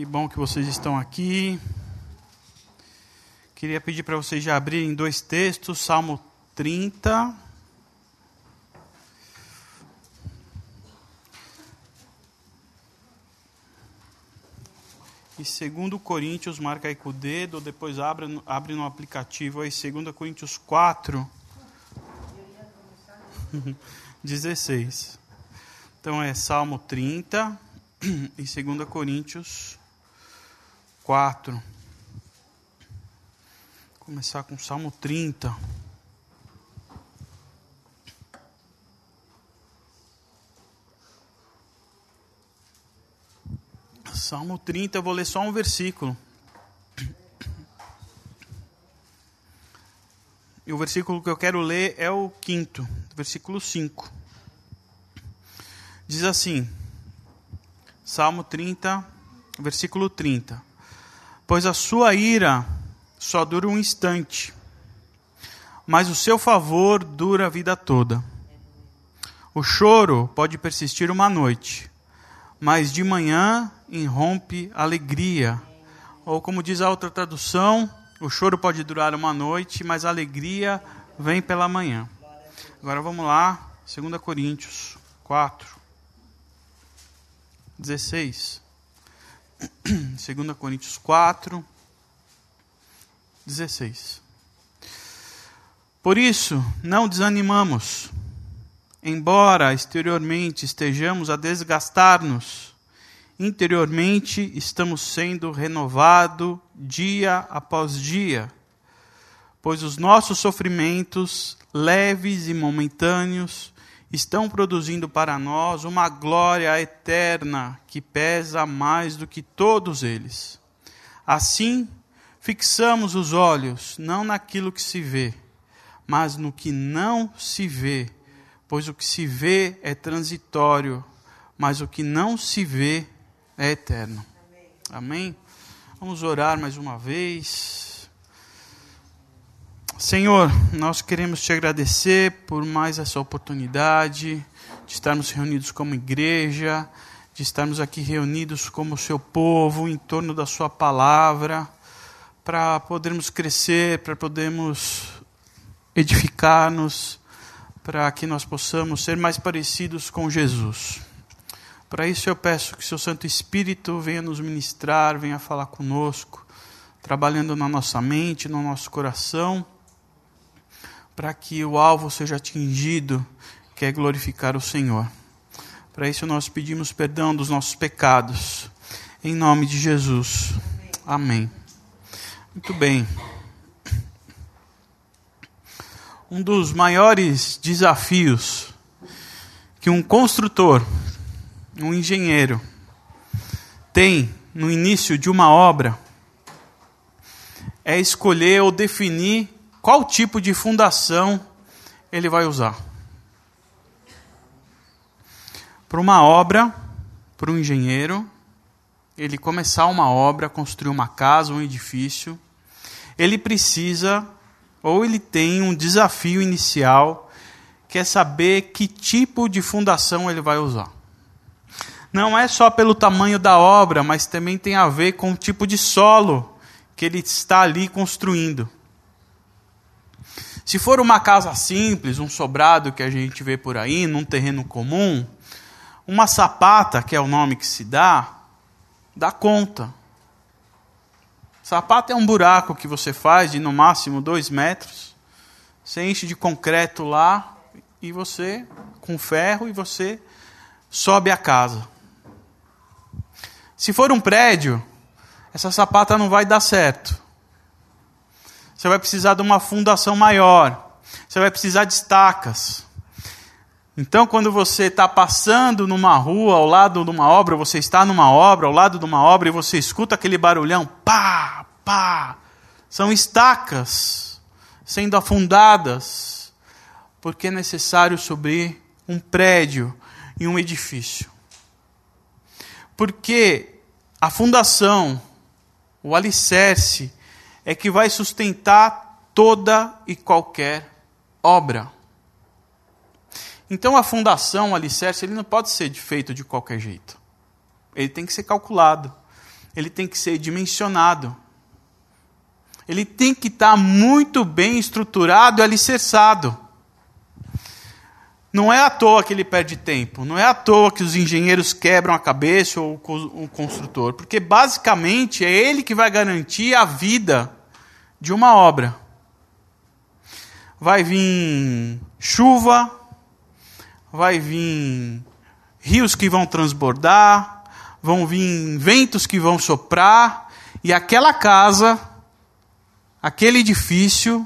Que bom que vocês estão aqui. Queria pedir para vocês já abrirem dois textos, Salmo 30. E 2 Coríntios, marca aí com o dedo, depois abre, abre no aplicativo aí, 2 Coríntios 4, 16. Então é Salmo 30 e 2 Coríntios 4. Vou começar com Salmo 30. Salmo 30, eu vou ler só um versículo. E o versículo que eu quero ler é o quinto, versículo 5. Diz assim: Salmo 30, versículo 30. Pois a sua ira só dura um instante, mas o seu favor dura a vida toda. O choro pode persistir uma noite, mas de manhã irrompe alegria. Ou como diz a outra tradução, o choro pode durar uma noite, mas a alegria vem pela manhã. Agora vamos lá, 2 Coríntios 4. 16. 2 Coríntios 4, 16. Por isso, não desanimamos, embora exteriormente estejamos a desgastar-nos, interiormente estamos sendo renovados dia após dia, pois os nossos sofrimentos, leves e momentâneos, estão produzindo para nós uma glória eterna que pesa mais do que todos eles. Assim, fixamos os olhos não naquilo que se vê, mas no que não se vê, pois o que se vê é transitório, mas o que não se vê é eterno. Amém? Vamos orar mais uma vez. Senhor, nós queremos te agradecer por mais essa oportunidade de estarmos reunidos como igreja, de estarmos aqui reunidos como seu povo em torno da sua palavra, para podermos crescer, para podermos edificar-nos, para que nós possamos ser mais parecidos com Jesus. Para isso eu peço que seu Santo Espírito venha nos ministrar, venha falar conosco, trabalhando na nossa mente, no nosso coração para que o alvo seja atingido, que é glorificar o Senhor. Para isso nós pedimos perdão dos nossos pecados. Em nome de Jesus. Amém. Muito bem. Um dos maiores desafios que um construtor, um engenheiro, tem no início de uma obra é escolher ou definir qual tipo de fundação ele vai usar. Para uma obra, para um engenheiro, ele começar uma obra, construir uma casa, um edifício, ele precisa, ou ele tem um desafio inicial, que é saber que tipo de fundação ele vai usar. Não é só pelo tamanho da obra, mas também tem a ver com o tipo de solo que ele está ali construindo. Se for uma casa simples, um sobrado que a gente vê por aí, num terreno comum, uma sapata, que é o nome que se dá, dá conta. Sapata é um buraco que você faz de no máximo dois metros. Você enche de concreto lá e você, com ferro, e você sobe a casa. Se for um prédio, essa sapata não vai dar certo. Você vai precisar de uma fundação maior. Você vai precisar de estacas. Então, quando você está passando numa rua, ao lado de uma obra, você está numa obra, ao lado de uma obra, e você escuta aquele barulhão, pá, pá, são estacas sendo afundadas, porque é necessário subir um prédio e um edifício. Porque a fundação, o alicerce, é que vai sustentar toda e qualquer obra. Então a fundação, o alicerce, ele não pode ser feito de qualquer jeito. Ele tem que ser calculado. ele tem que ser dimensionado. Ele tem que estar muito bem estruturado e alicerçado. Não é à toa que ele perde tempo, não é à toa que os engenheiros quebram a cabeça ou o construtor, porque basicamente é ele que vai garantir a vida de uma obra. Vai vir chuva, vai vir rios que vão transbordar, vão vir ventos que vão soprar, e aquela casa, aquele edifício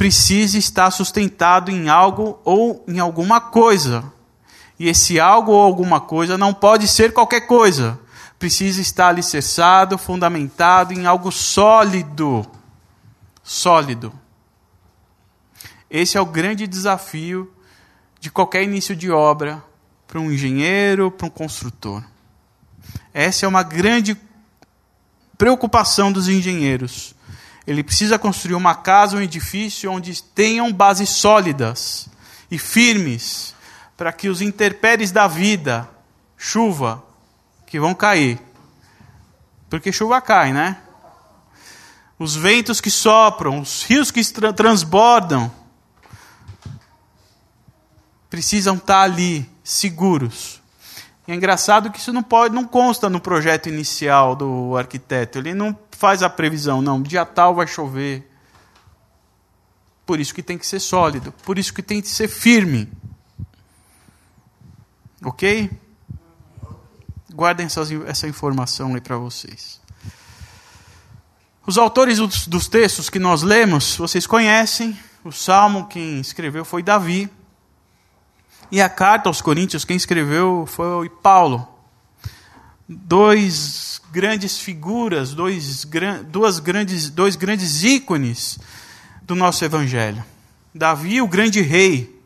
precisa estar sustentado em algo ou em alguma coisa. E esse algo ou alguma coisa não pode ser qualquer coisa. Precisa estar alicerçado, fundamentado em algo sólido. Sólido. Esse é o grande desafio de qualquer início de obra para um engenheiro, para um construtor. Essa é uma grande preocupação dos engenheiros ele precisa construir uma casa, um edifício onde tenham bases sólidas e firmes para que os intempéries da vida, chuva, que vão cair. Porque chuva cai, né? Os ventos que sopram, os rios que transbordam, precisam estar ali, seguros. E é engraçado que isso não pode, não consta no projeto inicial do arquiteto. Ele não faz a previsão, não, dia tal vai chover. Por isso que tem que ser sólido, por isso que tem que ser firme. Ok? Guardem essas, essa informação aí para vocês. Os autores dos, dos textos que nós lemos, vocês conhecem. O Salmo, quem escreveu foi Davi. E a carta aos Coríntios, quem escreveu foi Paulo. Dois grandes figuras, dois, duas grandes, dois grandes ícones do nosso Evangelho. Davi, o grande rei,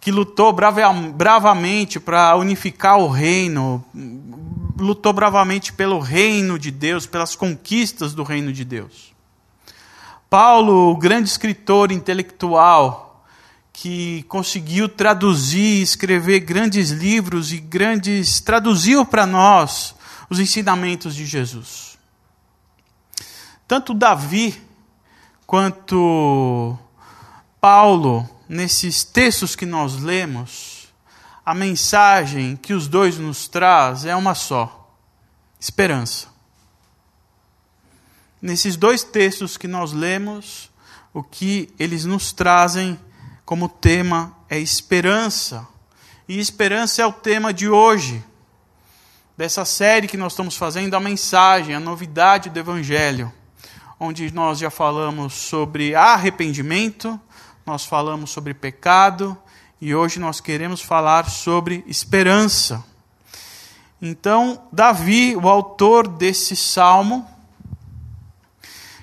que lutou bravamente para unificar o reino, lutou bravamente pelo reino de Deus, pelas conquistas do reino de Deus. Paulo, o grande escritor intelectual, que conseguiu traduzir, escrever grandes livros e grandes traduziu para nós os ensinamentos de Jesus. Tanto Davi quanto Paulo, nesses textos que nós lemos, a mensagem que os dois nos traz é uma só: esperança. Nesses dois textos que nós lemos, o que eles nos trazem como tema é esperança. E esperança é o tema de hoje dessa série que nós estamos fazendo, a mensagem, a novidade do Evangelho, onde nós já falamos sobre arrependimento, nós falamos sobre pecado e hoje nós queremos falar sobre esperança. Então, Davi, o autor desse salmo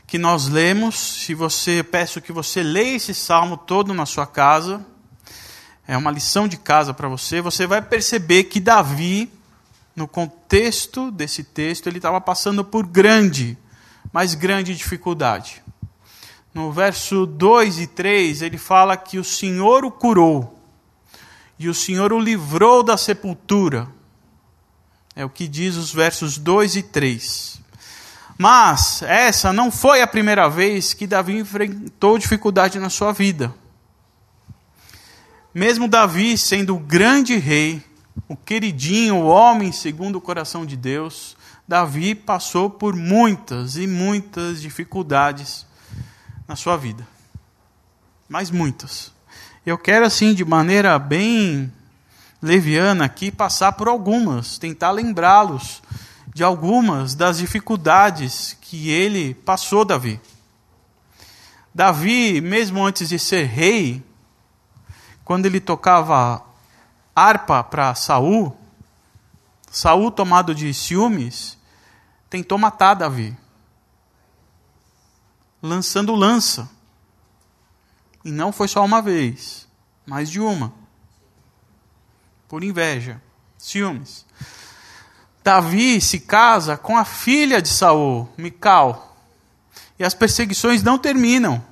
que nós lemos, se você peço que você leia esse salmo todo na sua casa, é uma lição de casa para você, você vai perceber que Davi no contexto desse texto, ele estava passando por grande, mas grande dificuldade. No verso 2 e 3, ele fala que o Senhor o curou e o Senhor o livrou da sepultura. É o que diz os versos 2 e 3. Mas essa não foi a primeira vez que Davi enfrentou dificuldade na sua vida. Mesmo Davi sendo o grande rei, o queridinho, o homem segundo o coração de Deus, Davi passou por muitas e muitas dificuldades na sua vida. Mas muitas. Eu quero, assim, de maneira bem leviana aqui, passar por algumas, tentar lembrá-los de algumas das dificuldades que ele passou, Davi. Davi, mesmo antes de ser rei, quando ele tocava harpa para Saul, Saul, tomado de ciúmes, tentou matar Davi, lançando lança. E não foi só uma vez, mais de uma. Por inveja, ciúmes. Davi se casa com a filha de Saul, Mical. E as perseguições não terminam.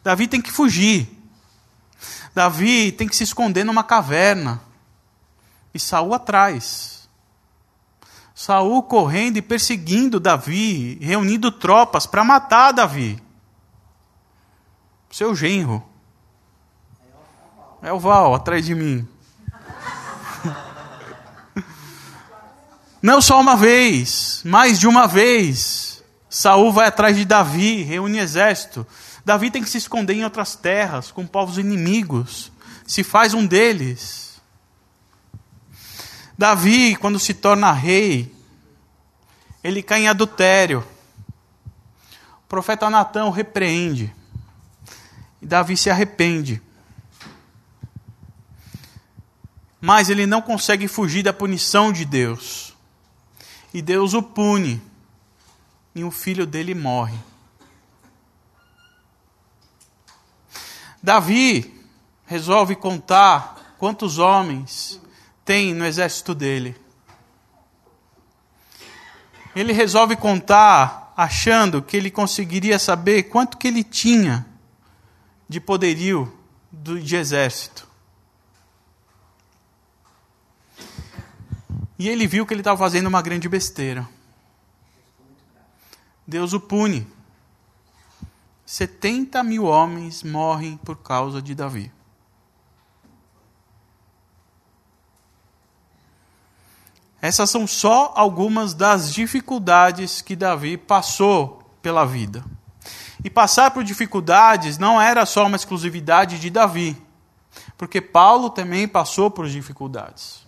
Davi tem que fugir. Davi tem que se esconder numa caverna. E Saul atrás. Saul correndo e perseguindo Davi, reunindo tropas para matar Davi. Seu genro. É o Val, atrás de mim. Não só uma vez, mais de uma vez. Saul vai atrás de Davi, reúne exército. Davi tem que se esconder em outras terras, com povos inimigos. Se faz um deles. Davi, quando se torna rei, ele cai em adultério. O profeta Natão repreende. E Davi se arrepende. Mas ele não consegue fugir da punição de Deus. E Deus o pune. E o filho dele morre. Davi resolve contar quantos homens tem no exército dele. Ele resolve contar achando que ele conseguiria saber quanto que ele tinha de poderio de exército. E ele viu que ele estava fazendo uma grande besteira. Deus o pune. 70 mil homens morrem por causa de Davi. Essas são só algumas das dificuldades que Davi passou pela vida. E passar por dificuldades não era só uma exclusividade de Davi, porque Paulo também passou por dificuldades.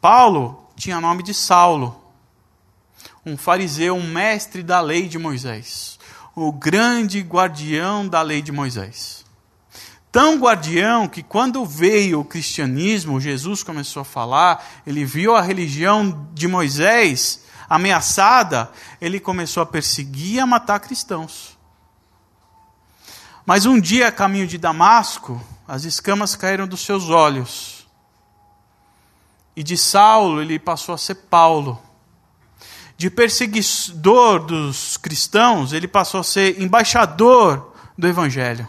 Paulo tinha nome de Saulo, um fariseu, um mestre da lei de Moisés o grande guardião da lei de Moisés. Tão guardião que quando veio o cristianismo, Jesus começou a falar, ele viu a religião de Moisés ameaçada, ele começou a perseguir e a matar cristãos. Mas um dia, a caminho de Damasco, as escamas caíram dos seus olhos. E de Saulo ele passou a ser Paulo de perseguidor dos cristãos, ele passou a ser embaixador do Evangelho.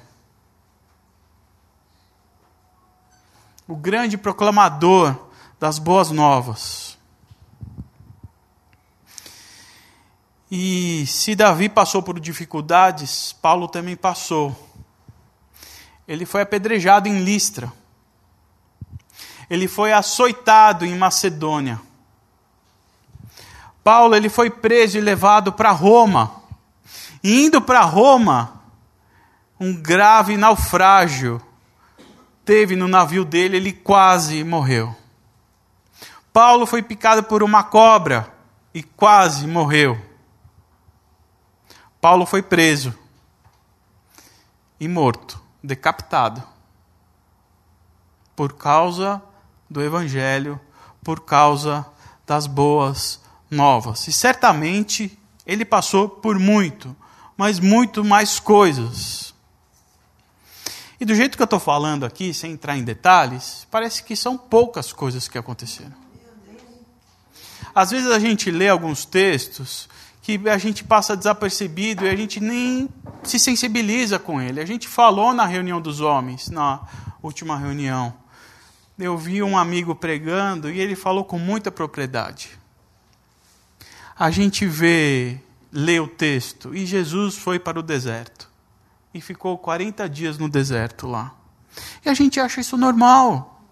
O grande proclamador das boas novas. E se Davi passou por dificuldades, Paulo também passou. Ele foi apedrejado em Listra. Ele foi açoitado em Macedônia. Paulo ele foi preso e levado para Roma. E indo para Roma, um grave naufrágio teve no navio dele, ele quase morreu. Paulo foi picado por uma cobra e quase morreu. Paulo foi preso e morto, decapitado, por causa do Evangelho, por causa das boas novas. E certamente ele passou por muito, mas muito mais coisas. E do jeito que eu estou falando aqui, sem entrar em detalhes, parece que são poucas coisas que aconteceram. Às vezes a gente lê alguns textos que a gente passa desapercebido e a gente nem se sensibiliza com ele. A gente falou na reunião dos homens, na última reunião. Eu vi um amigo pregando e ele falou com muita propriedade a gente vê, lê o texto, e Jesus foi para o deserto. E ficou 40 dias no deserto lá. E a gente acha isso normal.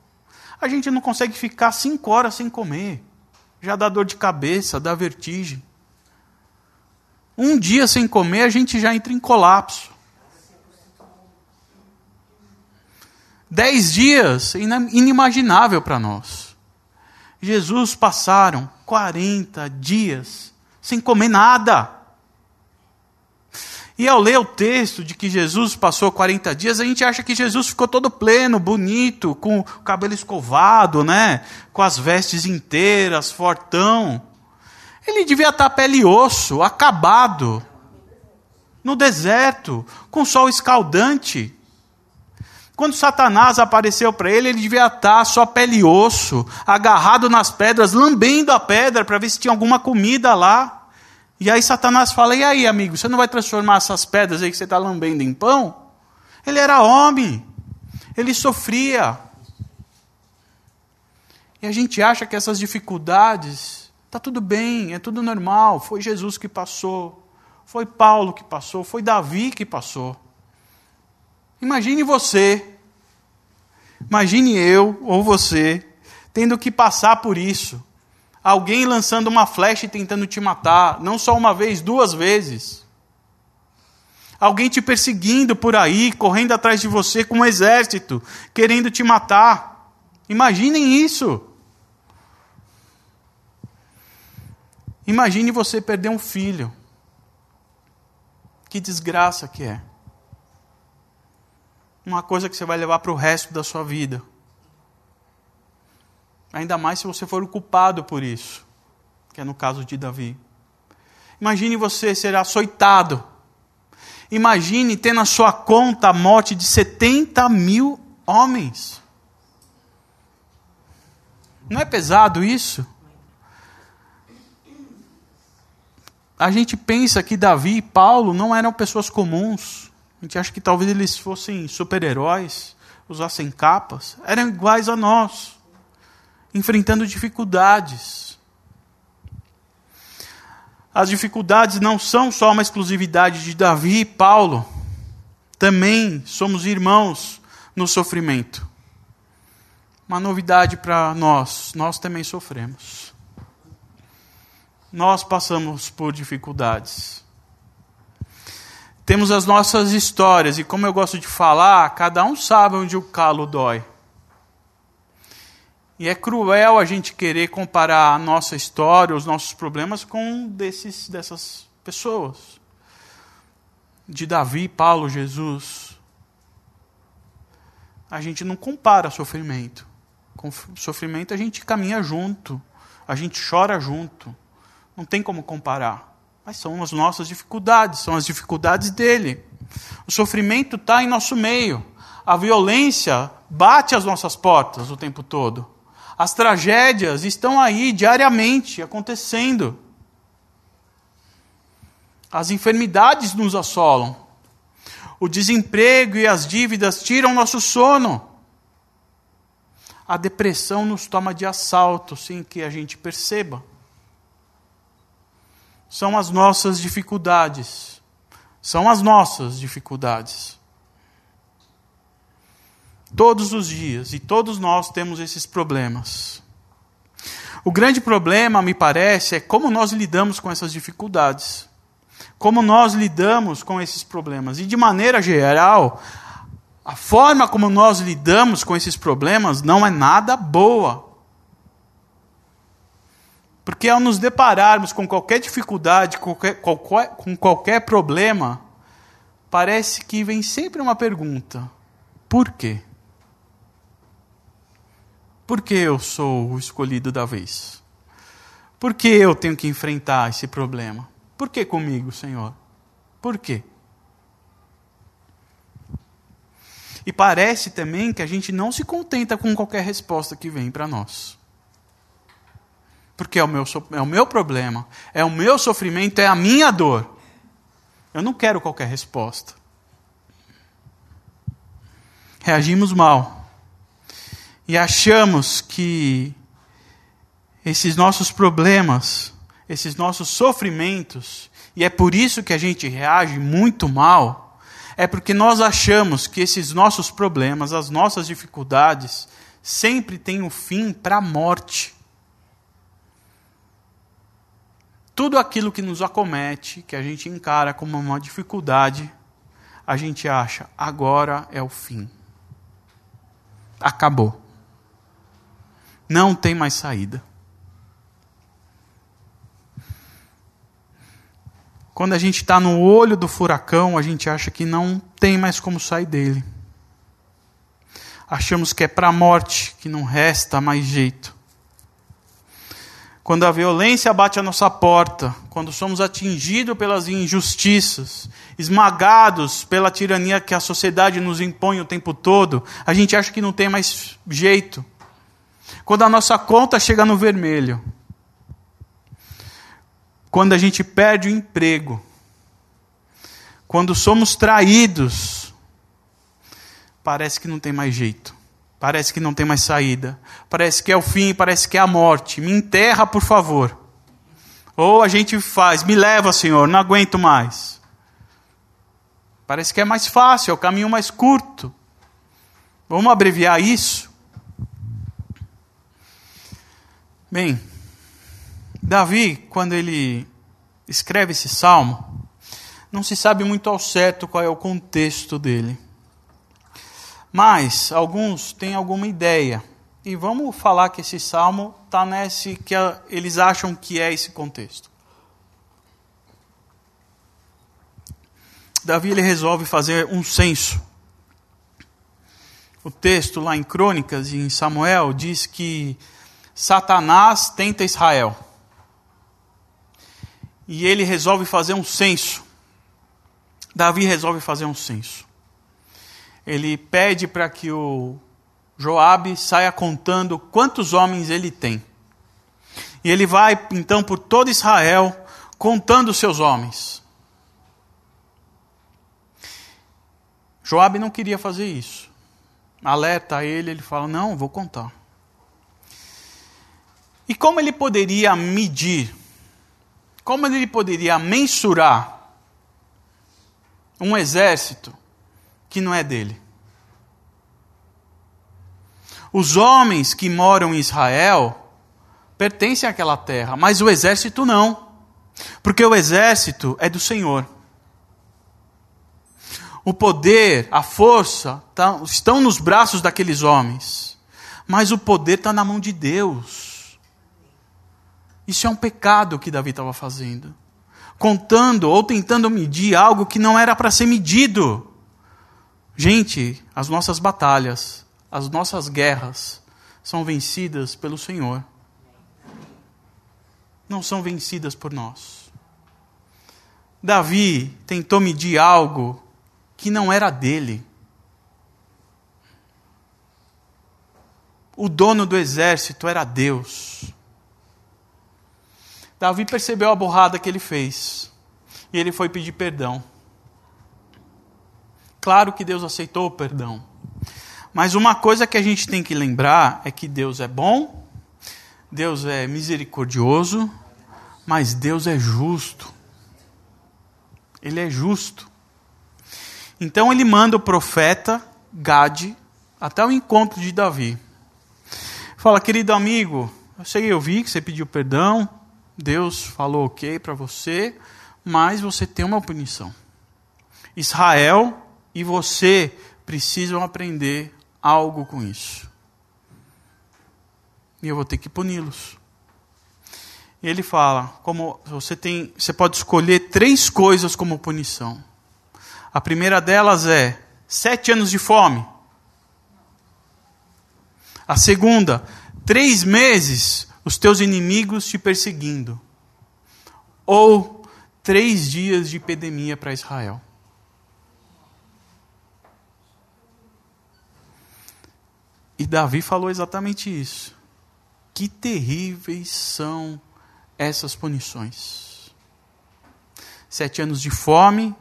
A gente não consegue ficar cinco horas sem comer. Já dá dor de cabeça, dá vertigem. Um dia sem comer, a gente já entra em colapso. Dez dias, inimaginável para nós. Jesus passaram 40 dias sem comer nada. E ao ler o texto de que Jesus passou 40 dias, a gente acha que Jesus ficou todo pleno, bonito, com o cabelo escovado, né? com as vestes inteiras, fortão. Ele devia estar pele e osso, acabado, no deserto, com sol escaldante. Quando Satanás apareceu para ele, ele devia estar só pele e osso, agarrado nas pedras, lambendo a pedra para ver se tinha alguma comida lá. E aí Satanás fala: E aí, amigo, você não vai transformar essas pedras aí que você está lambendo em pão? Ele era homem, ele sofria. E a gente acha que essas dificuldades, está tudo bem, é tudo normal, foi Jesus que passou, foi Paulo que passou, foi Davi que passou. Imagine você, imagine eu ou você, tendo que passar por isso. Alguém lançando uma flecha e tentando te matar, não só uma vez, duas vezes. Alguém te perseguindo por aí, correndo atrás de você com um exército, querendo te matar. Imaginem isso. Imagine você perder um filho. Que desgraça que é. Uma coisa que você vai levar para o resto da sua vida. Ainda mais se você for o culpado por isso, que é no caso de Davi. Imagine você ser açoitado. Imagine ter na sua conta a morte de 70 mil homens. Não é pesado isso? A gente pensa que Davi e Paulo não eram pessoas comuns. A gente acha que talvez eles fossem super-heróis, usassem capas. Eram iguais a nós enfrentando dificuldades. As dificuldades não são só uma exclusividade de Davi e Paulo, também somos irmãos no sofrimento. Uma novidade para nós, nós também sofremos. Nós passamos por dificuldades. Temos as nossas histórias, e como eu gosto de falar, cada um sabe onde o calo dói. E é cruel a gente querer comparar a nossa história, os nossos problemas com desses, dessas pessoas. De Davi, Paulo, Jesus. A gente não compara sofrimento. Com sofrimento a gente caminha junto, a gente chora junto. Não tem como comparar. Mas são as nossas dificuldades, são as dificuldades dele. O sofrimento está em nosso meio. A violência bate às nossas portas o tempo todo. As tragédias estão aí diariamente acontecendo. As enfermidades nos assolam. O desemprego e as dívidas tiram nosso sono. A depressão nos toma de assalto sem que a gente perceba. São as nossas dificuldades. São as nossas dificuldades. Todos os dias, e todos nós temos esses problemas. O grande problema, me parece, é como nós lidamos com essas dificuldades. Como nós lidamos com esses problemas. E, de maneira geral, a forma como nós lidamos com esses problemas não é nada boa. Porque ao nos depararmos com qualquer dificuldade, qualquer, qualquer, com qualquer problema, parece que vem sempre uma pergunta: por quê? Por que eu sou o escolhido da vez? Por que eu tenho que enfrentar esse problema? Por que comigo, Senhor? Por quê? E parece também que a gente não se contenta com qualquer resposta que vem para nós. Porque é o, meu, é o meu problema, é o meu sofrimento, é a minha dor. Eu não quero qualquer resposta. Reagimos mal e achamos que esses nossos problemas, esses nossos sofrimentos, e é por isso que a gente reage muito mal, é porque nós achamos que esses nossos problemas, as nossas dificuldades, sempre têm um fim para a morte. Tudo aquilo que nos acomete, que a gente encara como uma dificuldade, a gente acha, agora é o fim. Acabou. Não tem mais saída. Quando a gente está no olho do furacão, a gente acha que não tem mais como sair dele. Achamos que é para a morte, que não resta mais jeito. Quando a violência bate à nossa porta, quando somos atingidos pelas injustiças, esmagados pela tirania que a sociedade nos impõe o tempo todo, a gente acha que não tem mais jeito. Quando a nossa conta chega no vermelho. Quando a gente perde o emprego. Quando somos traídos. Parece que não tem mais jeito. Parece que não tem mais saída. Parece que é o fim, parece que é a morte. Me enterra, por favor. Ou a gente faz, me leva, Senhor, não aguento mais. Parece que é mais fácil, é o caminho mais curto. Vamos abreviar isso? Bem, Davi, quando ele escreve esse salmo, não se sabe muito ao certo qual é o contexto dele. Mas alguns têm alguma ideia. E vamos falar que esse salmo está nesse que eles acham que é esse contexto. Davi ele resolve fazer um censo. O texto lá em Crônicas e em Samuel diz que Satanás tenta Israel. E ele resolve fazer um censo. Davi resolve fazer um censo. Ele pede para que o Joabe saia contando quantos homens ele tem. E ele vai então por todo Israel contando seus homens. Joabe não queria fazer isso. Alerta ele, ele fala: "Não, vou contar". E como ele poderia medir? Como ele poderia mensurar um exército que não é dele? Os homens que moram em Israel pertencem àquela terra, mas o exército não. Porque o exército é do Senhor. O poder, a força tá, estão nos braços daqueles homens, mas o poder está na mão de Deus. Isso é um pecado que Davi estava fazendo. Contando ou tentando medir algo que não era para ser medido. Gente, as nossas batalhas, as nossas guerras são vencidas pelo Senhor. Não são vencidas por nós. Davi tentou medir algo que não era dele. O dono do exército era Deus. Davi percebeu a borrada que ele fez. E ele foi pedir perdão. Claro que Deus aceitou o perdão. Mas uma coisa que a gente tem que lembrar é que Deus é bom, Deus é misericordioso, mas Deus é justo. Ele é justo. Então ele manda o profeta Gade até o encontro de Davi. Fala, querido amigo, eu sei, eu vi que você pediu perdão, Deus falou ok para você, mas você tem uma punição. Israel e você precisam aprender algo com isso. E eu vou ter que puni-los. E ele fala, como você tem, você pode escolher três coisas como punição. A primeira delas é sete anos de fome. A segunda, três meses os teus inimigos te perseguindo. Ou três dias de epidemia para Israel. E Davi falou exatamente isso. Que terríveis são essas punições. Sete anos de fome,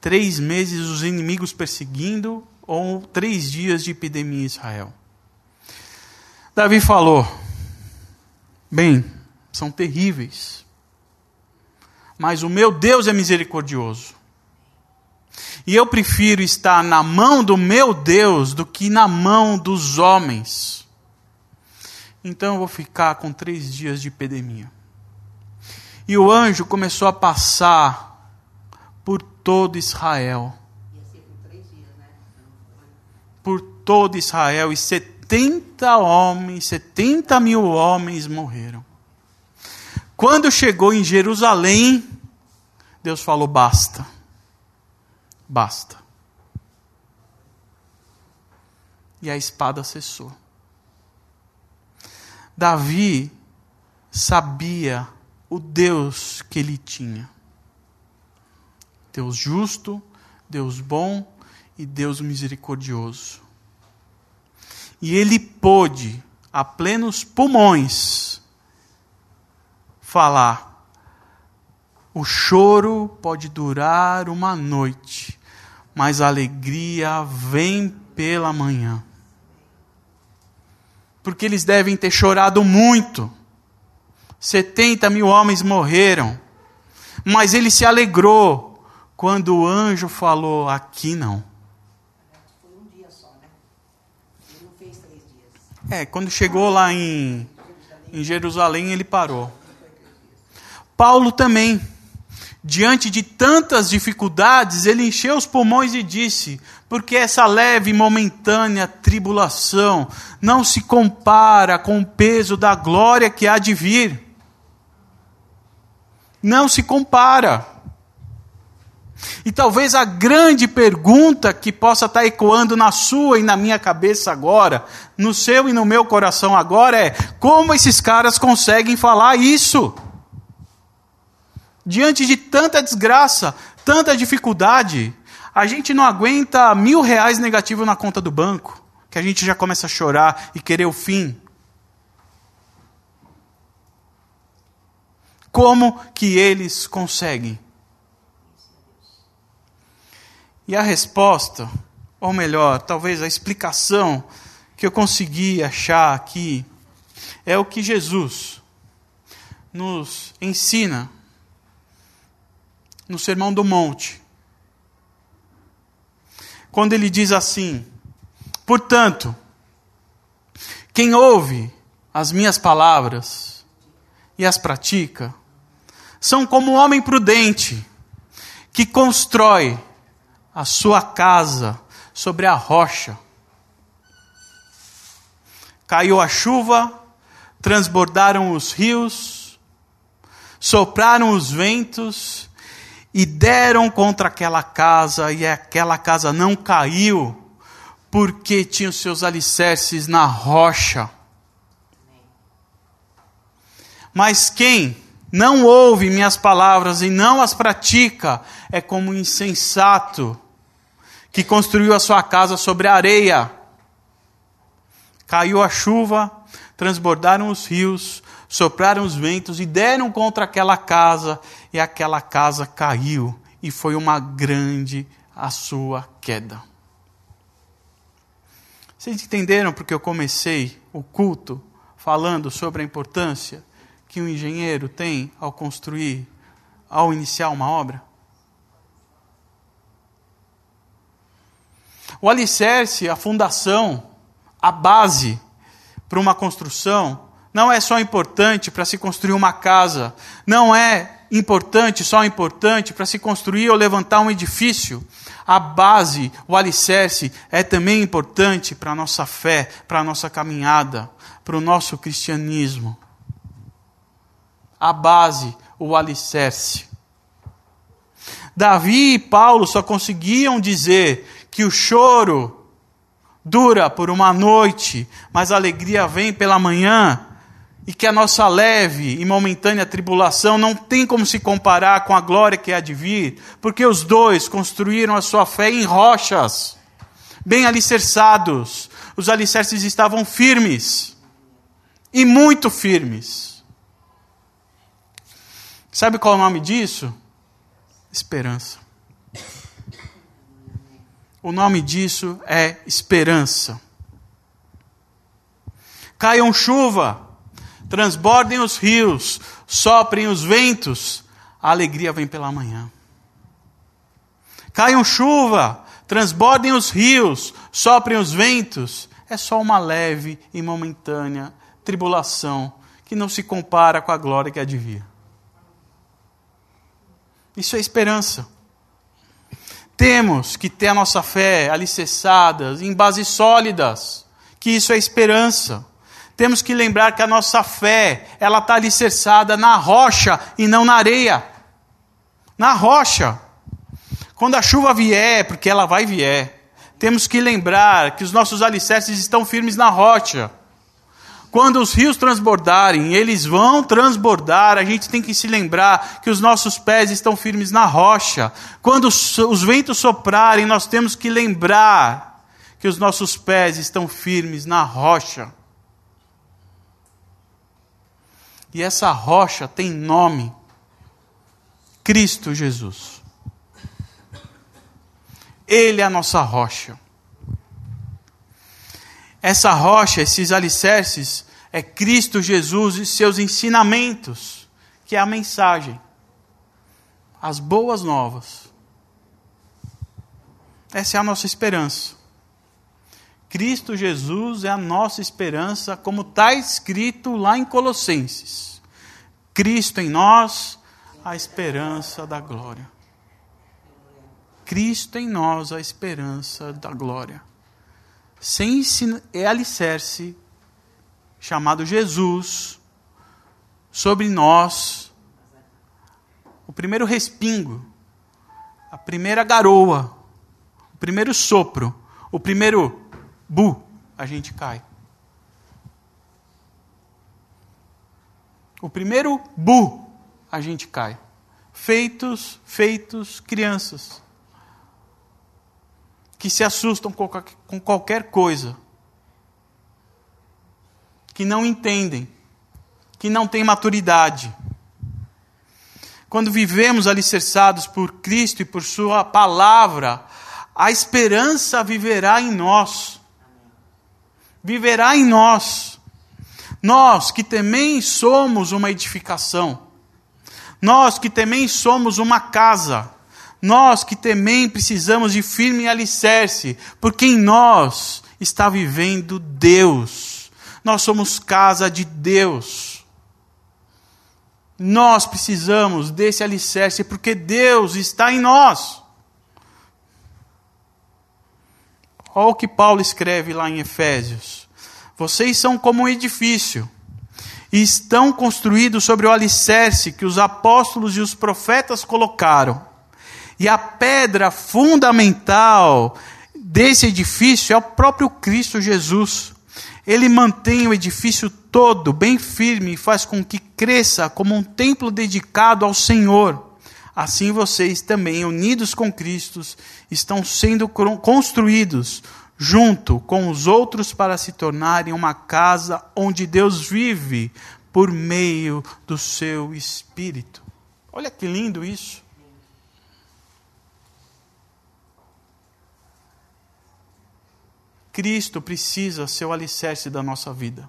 três meses os inimigos perseguindo, ou três dias de epidemia em Israel. Davi falou: Bem, são terríveis. Mas o meu Deus é misericordioso. E eu prefiro estar na mão do meu Deus do que na mão dos homens. Então eu vou ficar com três dias de epidemia. E o anjo começou a passar por todo Israel. Por todo Israel. E 70 homens, 70 mil homens morreram. Quando chegou em Jerusalém, Deus falou: basta. Basta. E a espada cessou. Davi sabia o Deus que ele tinha. Deus justo, Deus bom e Deus misericordioso. E ele pôde, a plenos pulmões, falar: o choro pode durar uma noite, mas a alegria vem pela manhã. porque eles devem ter chorado muito. 70 mil homens morreram, mas ele se alegrou quando o anjo falou: aqui não. Foi um dia só, né? Ele não fez três dias. É, quando chegou lá em, em Jerusalém, ele parou. Paulo também, diante de tantas dificuldades, ele encheu os pulmões e disse: porque essa leve e momentânea tribulação não se compara com o peso da glória que há de vir. Não se compara. E talvez a grande pergunta que possa estar ecoando na sua e na minha cabeça agora, no seu e no meu coração agora é: como esses caras conseguem falar isso? Diante de tanta desgraça, tanta dificuldade, a gente não aguenta mil reais negativo na conta do banco, que a gente já começa a chorar e querer o fim. Como que eles conseguem? E a resposta, ou melhor, talvez a explicação que eu consegui achar aqui, é o que Jesus nos ensina no Sermão do Monte quando ele diz assim: Portanto, quem ouve as minhas palavras e as pratica, são como um homem prudente que constrói a sua casa sobre a rocha. Caiu a chuva, transbordaram os rios, sopraram os ventos e deram contra aquela casa, e aquela casa não caiu, porque tinha os seus alicerces na rocha. Mas quem não ouve minhas palavras e não as pratica, é como um insensato que construiu a sua casa sobre a areia. Caiu a chuva, transbordaram os rios, sopraram os ventos e deram contra aquela casa, e aquela casa caiu, e foi uma grande a sua queda. Vocês entenderam porque eu comecei o culto falando sobre a importância que um engenheiro tem ao construir, ao iniciar uma obra? O alicerce, a fundação, a base para uma construção não é só importante para se construir uma casa, não é importante, só importante para se construir ou levantar um edifício. A base, o alicerce, é também importante para a nossa fé, para a nossa caminhada, para o nosso cristianismo. A base, o alicerce. Davi e Paulo só conseguiam dizer que o choro dura por uma noite, mas a alegria vem pela manhã e que a nossa leve e momentânea tribulação não tem como se comparar com a glória que há de vir, porque os dois construíram a sua fé em rochas, bem alicerçados. Os alicerces estavam firmes, e muito firmes. Sabe qual é o nome disso? Esperança. O nome disso é esperança. Caiam chuva, transbordem os rios, soprem os ventos, a alegria vem pela manhã. Caiam chuva, transbordem os rios, soprem os ventos, é só uma leve e momentânea tribulação que não se compara com a glória que há de vir. Isso é esperança. Temos que ter a nossa fé alicerçada em bases sólidas, que isso é esperança. Temos que lembrar que a nossa fé, ela está alicerçada na rocha e não na areia. Na rocha. Quando a chuva vier, porque ela vai vier, temos que lembrar que os nossos alicerces estão firmes na rocha. Quando os rios transbordarem, eles vão transbordar, a gente tem que se lembrar que os nossos pés estão firmes na rocha. Quando os ventos soprarem, nós temos que lembrar que os nossos pés estão firmes na rocha. E essa rocha tem nome: Cristo Jesus. Ele é a nossa rocha. Essa rocha, esses alicerces, é Cristo Jesus e seus ensinamentos, que é a mensagem, as boas novas. Essa é a nossa esperança. Cristo Jesus é a nossa esperança, como está escrito lá em Colossenses. Cristo em nós, a esperança da glória. Cristo em nós, a esperança da glória. Sem é alicerce, chamado Jesus, sobre nós, o primeiro respingo, a primeira garoa, o primeiro sopro, o primeiro bu, a gente cai. O primeiro bu, a gente cai. Feitos, feitos crianças. Que se assustam com qualquer coisa. Que não entendem. Que não têm maturidade. Quando vivemos alicerçados por Cristo e por Sua palavra, a esperança viverá em nós viverá em nós. Nós que também somos uma edificação, nós que também somos uma casa, nós que também precisamos de firme alicerce, porque em nós está vivendo Deus. Nós somos casa de Deus. Nós precisamos desse alicerce porque Deus está em nós. Olha o que Paulo escreve lá em Efésios. Vocês são como um edifício e estão construídos sobre o alicerce que os apóstolos e os profetas colocaram. E a pedra fundamental desse edifício é o próprio Cristo Jesus. Ele mantém o edifício todo bem firme e faz com que cresça como um templo dedicado ao Senhor. Assim vocês também, unidos com Cristo, estão sendo construídos junto com os outros para se tornarem uma casa onde Deus vive por meio do seu Espírito. Olha que lindo isso. Cristo precisa ser o alicerce da nossa vida.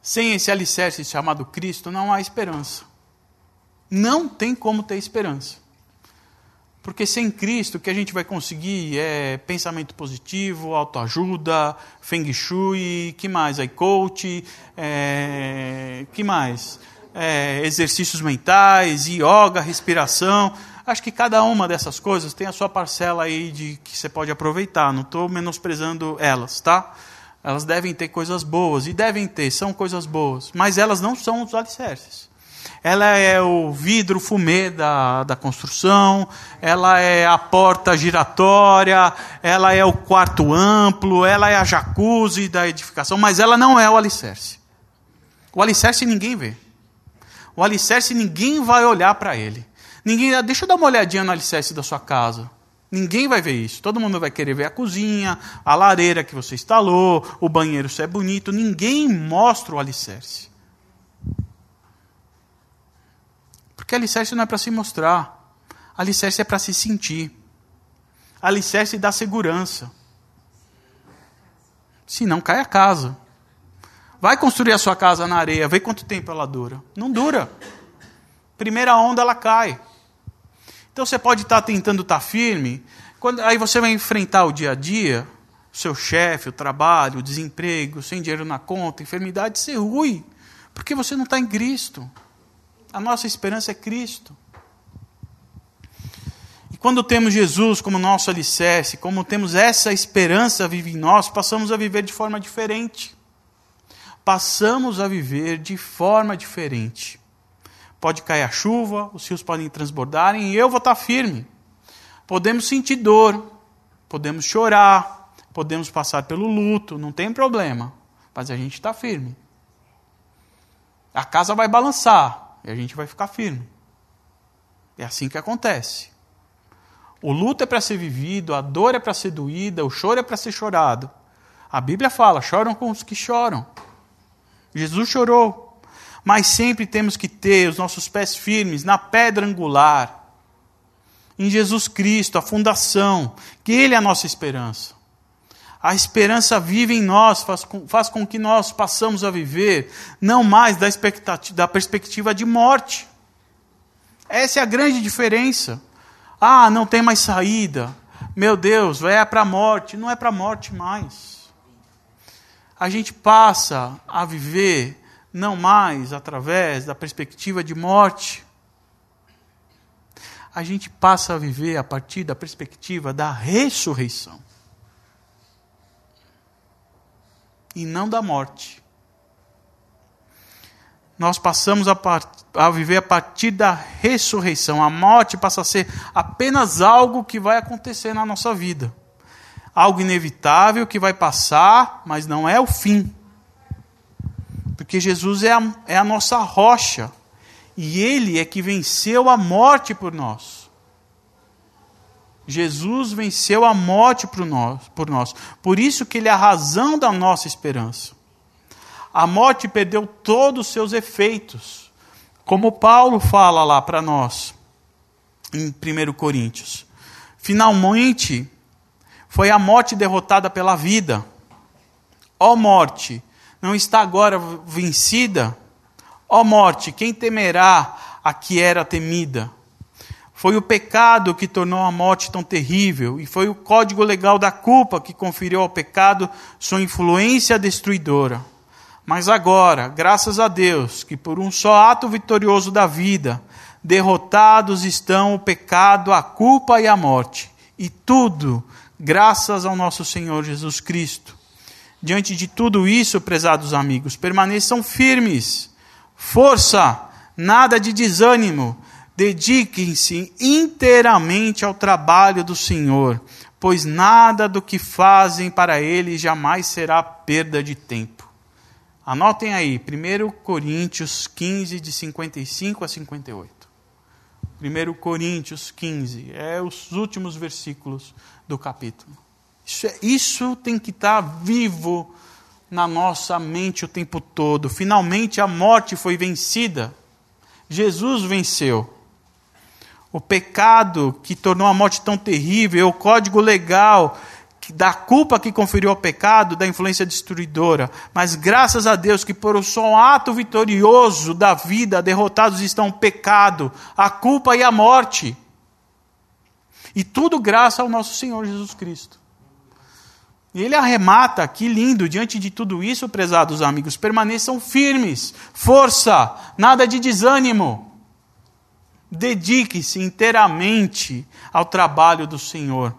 Sem esse alicerce chamado Cristo, não há esperança não tem como ter esperança. Porque sem Cristo, o que a gente vai conseguir é pensamento positivo, autoajuda, feng shui, que mais? Aí coach, é, que mais? É, exercícios mentais, yoga, respiração. Acho que cada uma dessas coisas tem a sua parcela aí de que você pode aproveitar. Não estou menosprezando elas, tá? Elas devem ter coisas boas e devem ter, são coisas boas, mas elas não são os alicerces ela é o vidro fumê da, da construção, ela é a porta giratória, ela é o quarto amplo, ela é a jacuzzi da edificação, mas ela não é o alicerce. O alicerce ninguém vê. O alicerce ninguém vai olhar para ele. Ninguém, ah, deixa eu dar uma olhadinha no alicerce da sua casa. Ninguém vai ver isso. Todo mundo vai querer ver a cozinha, a lareira que você instalou, o banheiro se é bonito. Ninguém mostra o alicerce. Porque alicerce não é para se mostrar. Alicerce é para se sentir. Alicerce dá segurança. Se não, cai a casa. Vai construir a sua casa na areia, vê quanto tempo ela dura. Não dura. Primeira onda, ela cai. Então você pode estar tentando estar firme, quando, aí você vai enfrentar o dia a dia, o seu chefe, o trabalho, o desemprego, sem dinheiro na conta, enfermidade, ser ruim, porque você não está em Cristo. A nossa esperança é Cristo. E quando temos Jesus como nosso alicerce, como temos essa esperança vive em nós, passamos a viver de forma diferente. Passamos a viver de forma diferente. Pode cair a chuva, os rios podem transbordarem e eu vou estar firme. Podemos sentir dor, podemos chorar, podemos passar pelo luto, não tem problema, mas a gente está firme. A casa vai balançar, e a gente vai ficar firme. É assim que acontece. O luto é para ser vivido, a dor é para ser doída, o choro é para ser chorado. A Bíblia fala: choram com os que choram. Jesus chorou. Mas sempre temos que ter os nossos pés firmes na pedra angular, em Jesus Cristo, a fundação, que Ele é a nossa esperança. A esperança vive em nós, faz com, faz com que nós passamos a viver não mais da, da perspectiva de morte. Essa é a grande diferença. Ah, não tem mais saída. Meu Deus, é para a morte. Não é para a morte mais. A gente passa a viver não mais através da perspectiva de morte. A gente passa a viver a partir da perspectiva da ressurreição. E não da morte. Nós passamos a, a, viver a partir da ressurreição. A morte passa a ser apenas algo que vai acontecer na nossa vida. Algo inevitável que vai passar, mas não é o fim. Porque Jesus é a, é a nossa rocha. E Ele é que venceu a morte por nós. Jesus venceu a morte por nós, por nós. Por isso que ele é a razão da nossa esperança. A morte perdeu todos os seus efeitos. Como Paulo fala lá para nós em 1 Coríntios. Finalmente foi a morte derrotada pela vida. Ó morte, não está agora vencida? Ó morte, quem temerá a que era temida? Foi o pecado que tornou a morte tão terrível, e foi o código legal da culpa que conferiu ao pecado sua influência destruidora. Mas agora, graças a Deus, que por um só ato vitorioso da vida, derrotados estão o pecado, a culpa e a morte. E tudo graças ao nosso Senhor Jesus Cristo. Diante de tudo isso, prezados amigos, permaneçam firmes. Força, nada de desânimo Dediquem-se inteiramente ao trabalho do Senhor, pois nada do que fazem para ele jamais será perda de tempo. Anotem aí, 1 Coríntios 15, de 55 a 58. 1 Coríntios 15, é os últimos versículos do capítulo. Isso, é, isso tem que estar vivo na nossa mente o tempo todo. Finalmente a morte foi vencida. Jesus venceu. O pecado que tornou a morte tão terrível, o código legal da culpa que conferiu ao pecado, da influência destruidora. Mas graças a Deus que por um só ato vitorioso da vida, derrotados estão o pecado, a culpa e a morte. E tudo graças ao nosso Senhor Jesus Cristo. E ele arremata, que lindo, diante de tudo isso, prezados amigos, permaneçam firmes, força, nada de desânimo. Dedique-se inteiramente ao trabalho do Senhor,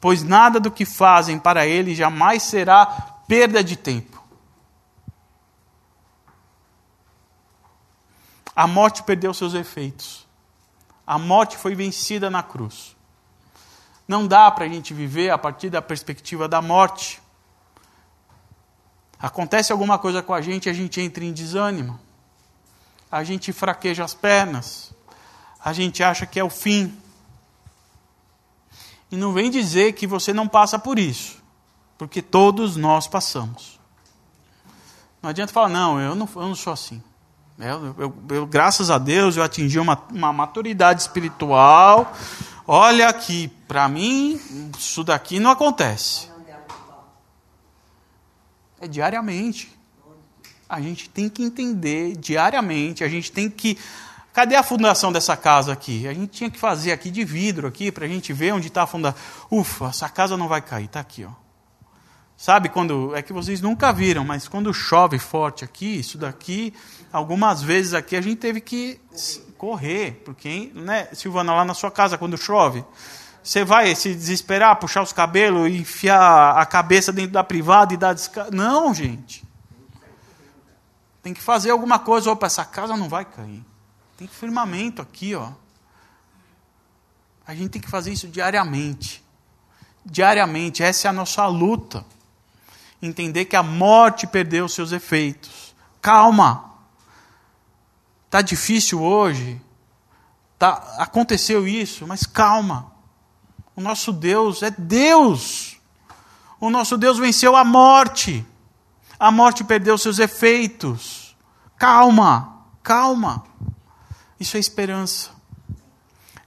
pois nada do que fazem para Ele jamais será perda de tempo. A morte perdeu seus efeitos. A morte foi vencida na cruz. Não dá para a gente viver a partir da perspectiva da morte. Acontece alguma coisa com a gente, a gente entra em desânimo. A gente fraqueja as pernas a gente acha que é o fim. E não vem dizer que você não passa por isso, porque todos nós passamos. Não adianta falar, não, eu não, eu não sou assim. Eu, eu, eu, graças a Deus, eu atingi uma, uma maturidade espiritual. Olha aqui, para mim, isso daqui não acontece. É diariamente. A gente tem que entender diariamente, a gente tem que Cadê a fundação dessa casa aqui? A gente tinha que fazer aqui de vidro aqui para a gente ver onde está a fundação. Ufa, essa casa não vai cair, está aqui, ó. Sabe quando é que vocês nunca viram, mas quando chove forte aqui, isso daqui, algumas vezes aqui a gente teve que correr, porque, né, Silvana, lá na sua casa quando chove, você vai se desesperar, puxar os cabelos, enfiar a cabeça dentro da privada e dar descarga. Não, gente. Tem que fazer alguma coisa, opa, essa casa não vai cair. Tem firmamento aqui, ó. A gente tem que fazer isso diariamente. Diariamente, essa é a nossa luta. Entender que a morte perdeu seus efeitos. Calma. Tá difícil hoje. Tá, aconteceu isso, mas calma. O nosso Deus é Deus. O nosso Deus venceu a morte. A morte perdeu seus efeitos. Calma, calma. Isso é esperança.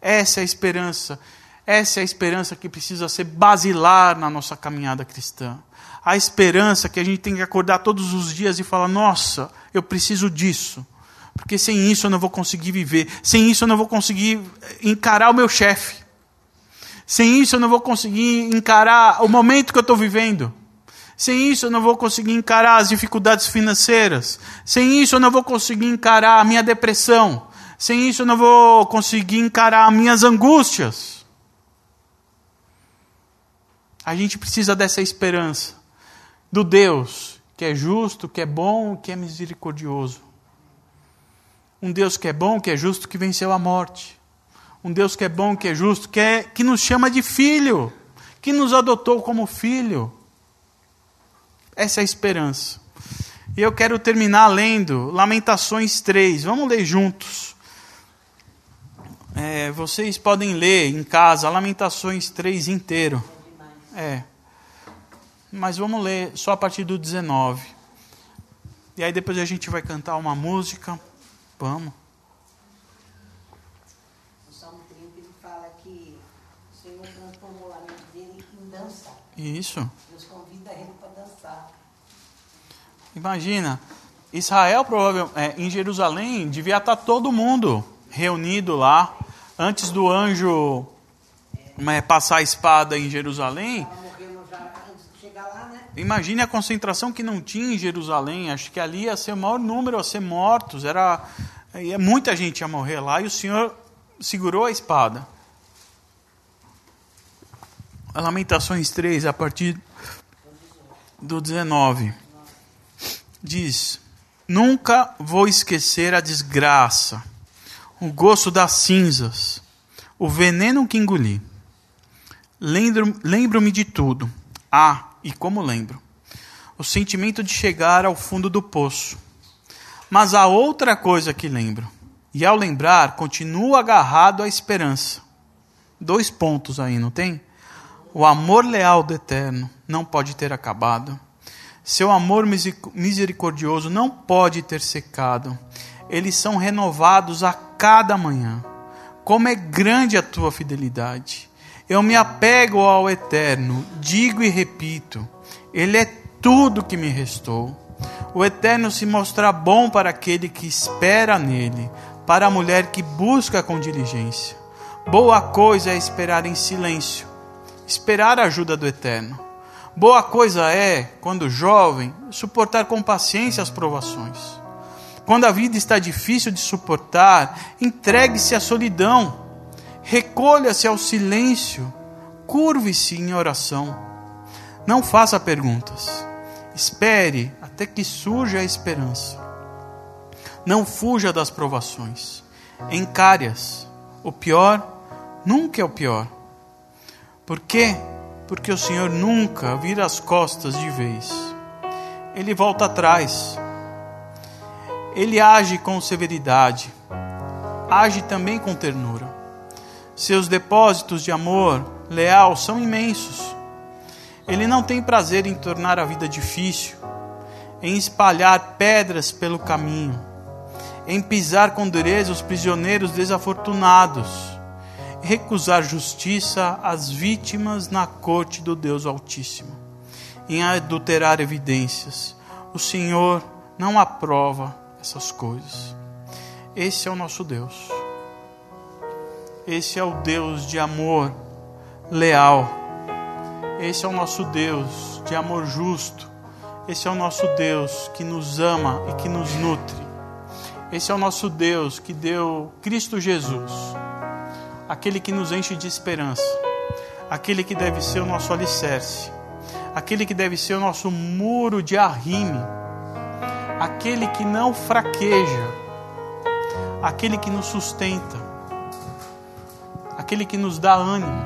Essa é a esperança. Essa é a esperança que precisa ser basilar na nossa caminhada cristã. A esperança que a gente tem que acordar todos os dias e falar: nossa, eu preciso disso. Porque sem isso eu não vou conseguir viver. Sem isso eu não vou conseguir encarar o meu chefe. Sem isso eu não vou conseguir encarar o momento que eu estou vivendo. Sem isso eu não vou conseguir encarar as dificuldades financeiras. Sem isso eu não vou conseguir encarar a minha depressão. Sem isso eu não vou conseguir encarar as minhas angústias. A gente precisa dessa esperança do Deus que é justo, que é bom, que é misericordioso. Um Deus que é bom, que é justo, que venceu a morte. Um Deus que é bom, que é justo, que, é, que nos chama de filho, que nos adotou como filho. Essa é a esperança. E eu quero terminar lendo Lamentações 3. Vamos ler juntos. É, vocês podem ler em casa Lamentações 3 inteiro. É. Mas vamos ler só a partir do 19. E aí depois a gente vai cantar uma música. Vamos. No Salmo 30 ele fala que o Senhor transformou a mente dele em dança. Isso. Deus convida ele para dançar. Imagina, Israel provavelmente é, em Jerusalém devia estar todo mundo reunido lá antes do anjo é, passar a espada em Jerusalém. Né? Imagine a concentração que não tinha em Jerusalém. Acho que ali ia ser o maior número a ser mortos. Era, ia, muita gente ia morrer lá e o Senhor segurou a espada. Lamentações 3, a partir do 19, diz: Nunca vou esquecer a desgraça, o gosto das cinzas, o veneno que engoli. Lembro- Lembro-me de tudo. Ah, e como lembro. O sentimento de chegar ao fundo do poço. Mas há outra coisa que lembro. E ao lembrar, continuo agarrado à esperança. Dois pontos aí, não tem? O amor leal do Eterno não pode ter acabado. Seu amor misericordioso não pode ter secado. Eles são renovados a cada manhã. Como é grande a tua fidelidade. Eu me apego ao Eterno, digo e repito: Ele é tudo que me restou. O Eterno se mostra bom para aquele que espera nele, para a mulher que busca com diligência. Boa coisa é esperar em silêncio, esperar a ajuda do Eterno. Boa coisa é, quando jovem, suportar com paciência as provações. Quando a vida está difícil de suportar, entregue-se à solidão, recolha-se ao silêncio, curve-se em oração. Não faça perguntas. Espere até que surja a esperança. Não fuja das provações. Encare-as. O pior nunca é o pior. Por quê? Porque o Senhor nunca vira as costas de vez. Ele volta atrás. Ele age com severidade. Age também com ternura. Seus depósitos de amor leal são imensos. Ele não tem prazer em tornar a vida difícil, em espalhar pedras pelo caminho, em pisar com dureza os prisioneiros desafortunados, recusar justiça às vítimas na corte do Deus Altíssimo, em adulterar evidências. O Senhor não aprova essas coisas. Esse é o nosso Deus. Esse é o Deus de amor leal. Esse é o nosso Deus de amor justo. Esse é o nosso Deus que nos ama e que nos nutre. Esse é o nosso Deus que deu Cristo Jesus, aquele que nos enche de esperança, aquele que deve ser o nosso alicerce, aquele que deve ser o nosso muro de arrime, aquele que não fraqueja, aquele que nos sustenta, aquele que nos dá ânimo.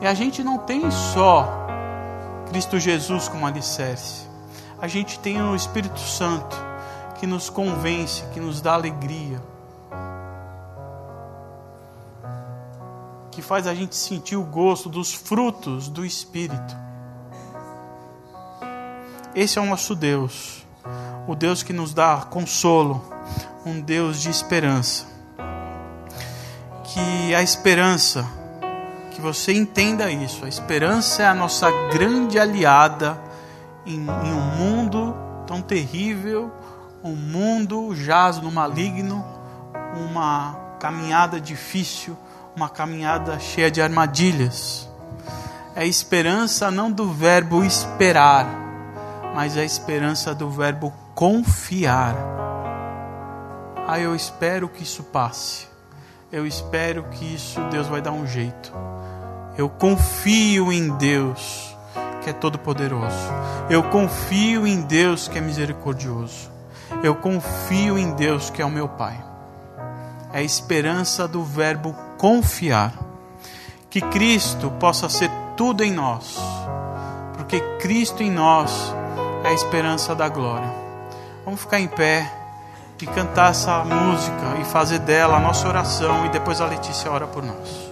E a gente não tem só Cristo Jesus como alicerce. A gente tem o Espírito Santo que nos convence, que nos dá alegria, que faz a gente sentir o gosto dos frutos do Espírito. Esse é o nosso Deus, o Deus que nos dá consolo, um Deus de esperança. Que a esperança que você entenda isso. A esperança é a nossa grande aliada em, em um mundo tão terrível, um mundo jaz no maligno, uma caminhada difícil, uma caminhada cheia de armadilhas. É a esperança não do verbo esperar, mas é a esperança do verbo confiar. Ah, eu espero que isso passe. Eu espero que isso Deus vai dar um jeito. Eu confio em Deus, que é todo-poderoso. Eu confio em Deus, que é misericordioso. Eu confio em Deus, que é o meu Pai. É a esperança do verbo confiar. Que Cristo possa ser tudo em nós, porque Cristo em nós é a esperança da glória. Vamos ficar em pé e cantar essa música e fazer dela a nossa oração e depois a Letícia ora por nós.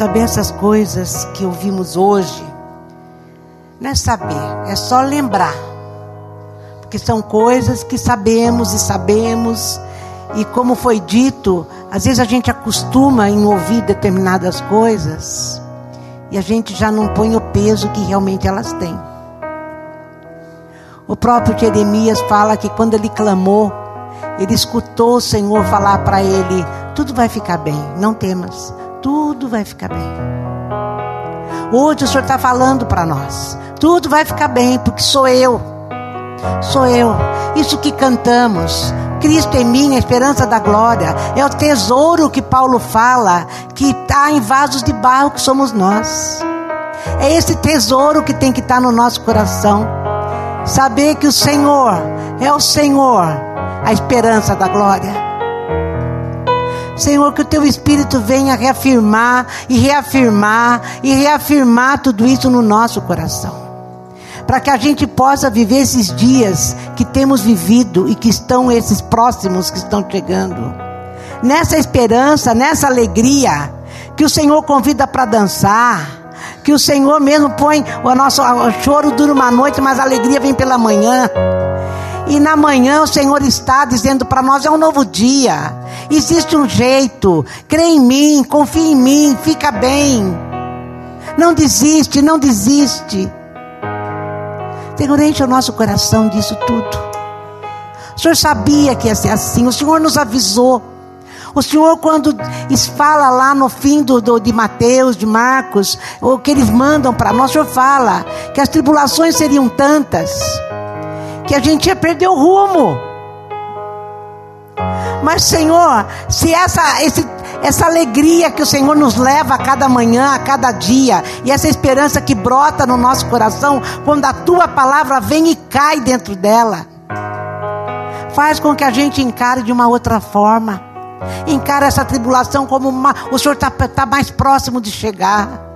Saber essas coisas que ouvimos hoje, não é saber, é só lembrar. Porque são coisas que sabemos e sabemos, e como foi dito, às vezes a gente acostuma em ouvir determinadas coisas e a gente já não põe o peso que realmente elas têm. O próprio Jeremias fala que quando ele clamou, ele escutou o Senhor falar para ele: tudo vai ficar bem, não temas tudo vai ficar bem. Hoje o Senhor está falando para nós: tudo vai ficar bem, porque sou eu. Sou eu. Isso que cantamos. Cristo em mim, a esperança da glória. É o tesouro que Paulo fala, que está em vasos de barro que somos nós. É esse tesouro que tem que estar tá no nosso coração. Saber que o Senhor é o Senhor, a esperança da glória Senhor, que o teu Espírito venha reafirmar e reafirmar e reafirmar tudo isso no nosso coração. Para que a gente possa viver esses dias que temos vivido e que estão esses próximos que estão chegando. Nessa esperança, nessa alegria, que o Senhor convida para dançar que o Senhor mesmo põe o nosso o choro dura uma noite, mas a alegria vem pela manhã. E na manhã o Senhor está dizendo para nós: é um novo dia. Existe um jeito. Crê em mim, confia em mim, fica bem. Não desiste, não desiste. Senhor, enche o nosso coração disso tudo. O Senhor sabia que ia ser assim, o Senhor nos avisou. O Senhor, quando fala lá no fim do, do, de Mateus, de Marcos, o que eles mandam para nós, o Senhor fala que as tribulações seriam tantas, que a gente ia perder o rumo. Mas, Senhor, se essa, esse, essa alegria que o Senhor nos leva a cada manhã, a cada dia, e essa esperança que brota no nosso coração, quando a tua palavra vem e cai dentro dela, faz com que a gente encare de uma outra forma. Encara essa tribulação como uma, o Senhor está tá mais próximo de chegar.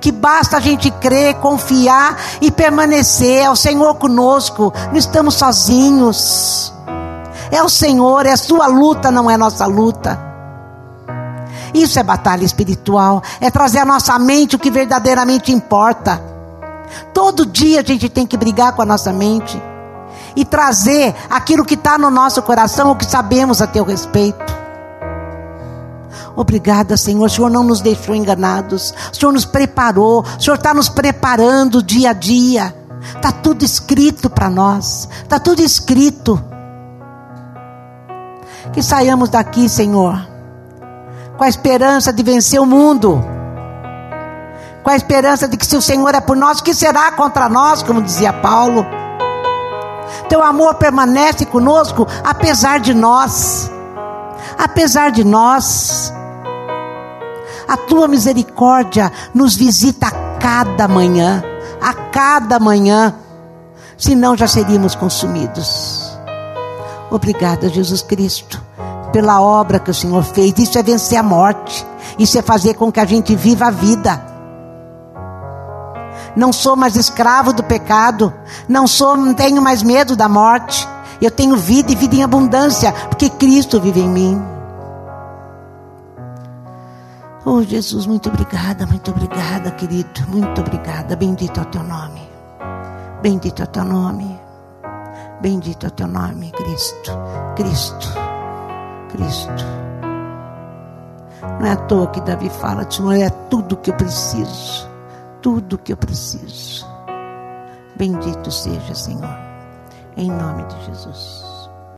Que basta a gente crer, confiar e permanecer. É o Senhor conosco. Não estamos sozinhos. É o Senhor, é a sua luta, não é nossa luta. Isso é batalha espiritual. É trazer à nossa mente o que verdadeiramente importa. Todo dia a gente tem que brigar com a nossa mente e trazer aquilo que está no nosso coração, o que sabemos a teu respeito. Obrigada, Senhor. O Senhor não nos deixou enganados. O Senhor nos preparou. O Senhor está nos preparando dia a dia. Está tudo escrito para nós. Está tudo escrito. Que saiamos daqui, Senhor, com a esperança de vencer o mundo. Com a esperança de que se o Senhor é por nós, o que será contra nós, como dizia Paulo? Teu amor permanece conosco apesar de nós. Apesar de nós. A tua misericórdia nos visita a cada manhã, a cada manhã, senão já seríamos consumidos. Obrigada, Jesus Cristo, pela obra que o Senhor fez. Isso é vencer a morte, isso é fazer com que a gente viva a vida não sou mais escravo do pecado, não sou, não tenho mais medo da morte. Eu tenho vida e vida em abundância, porque Cristo vive em mim. Oh Jesus, muito obrigada, muito obrigada, querido, muito obrigada. Bendito é o teu nome. Bendito é o teu nome. Bendito é o teu nome, Cristo. Cristo. Cristo. Não é à toa que Davi fala, Senhor, é tudo que eu preciso tudo que eu preciso. Bendito seja, Senhor, em nome de Jesus.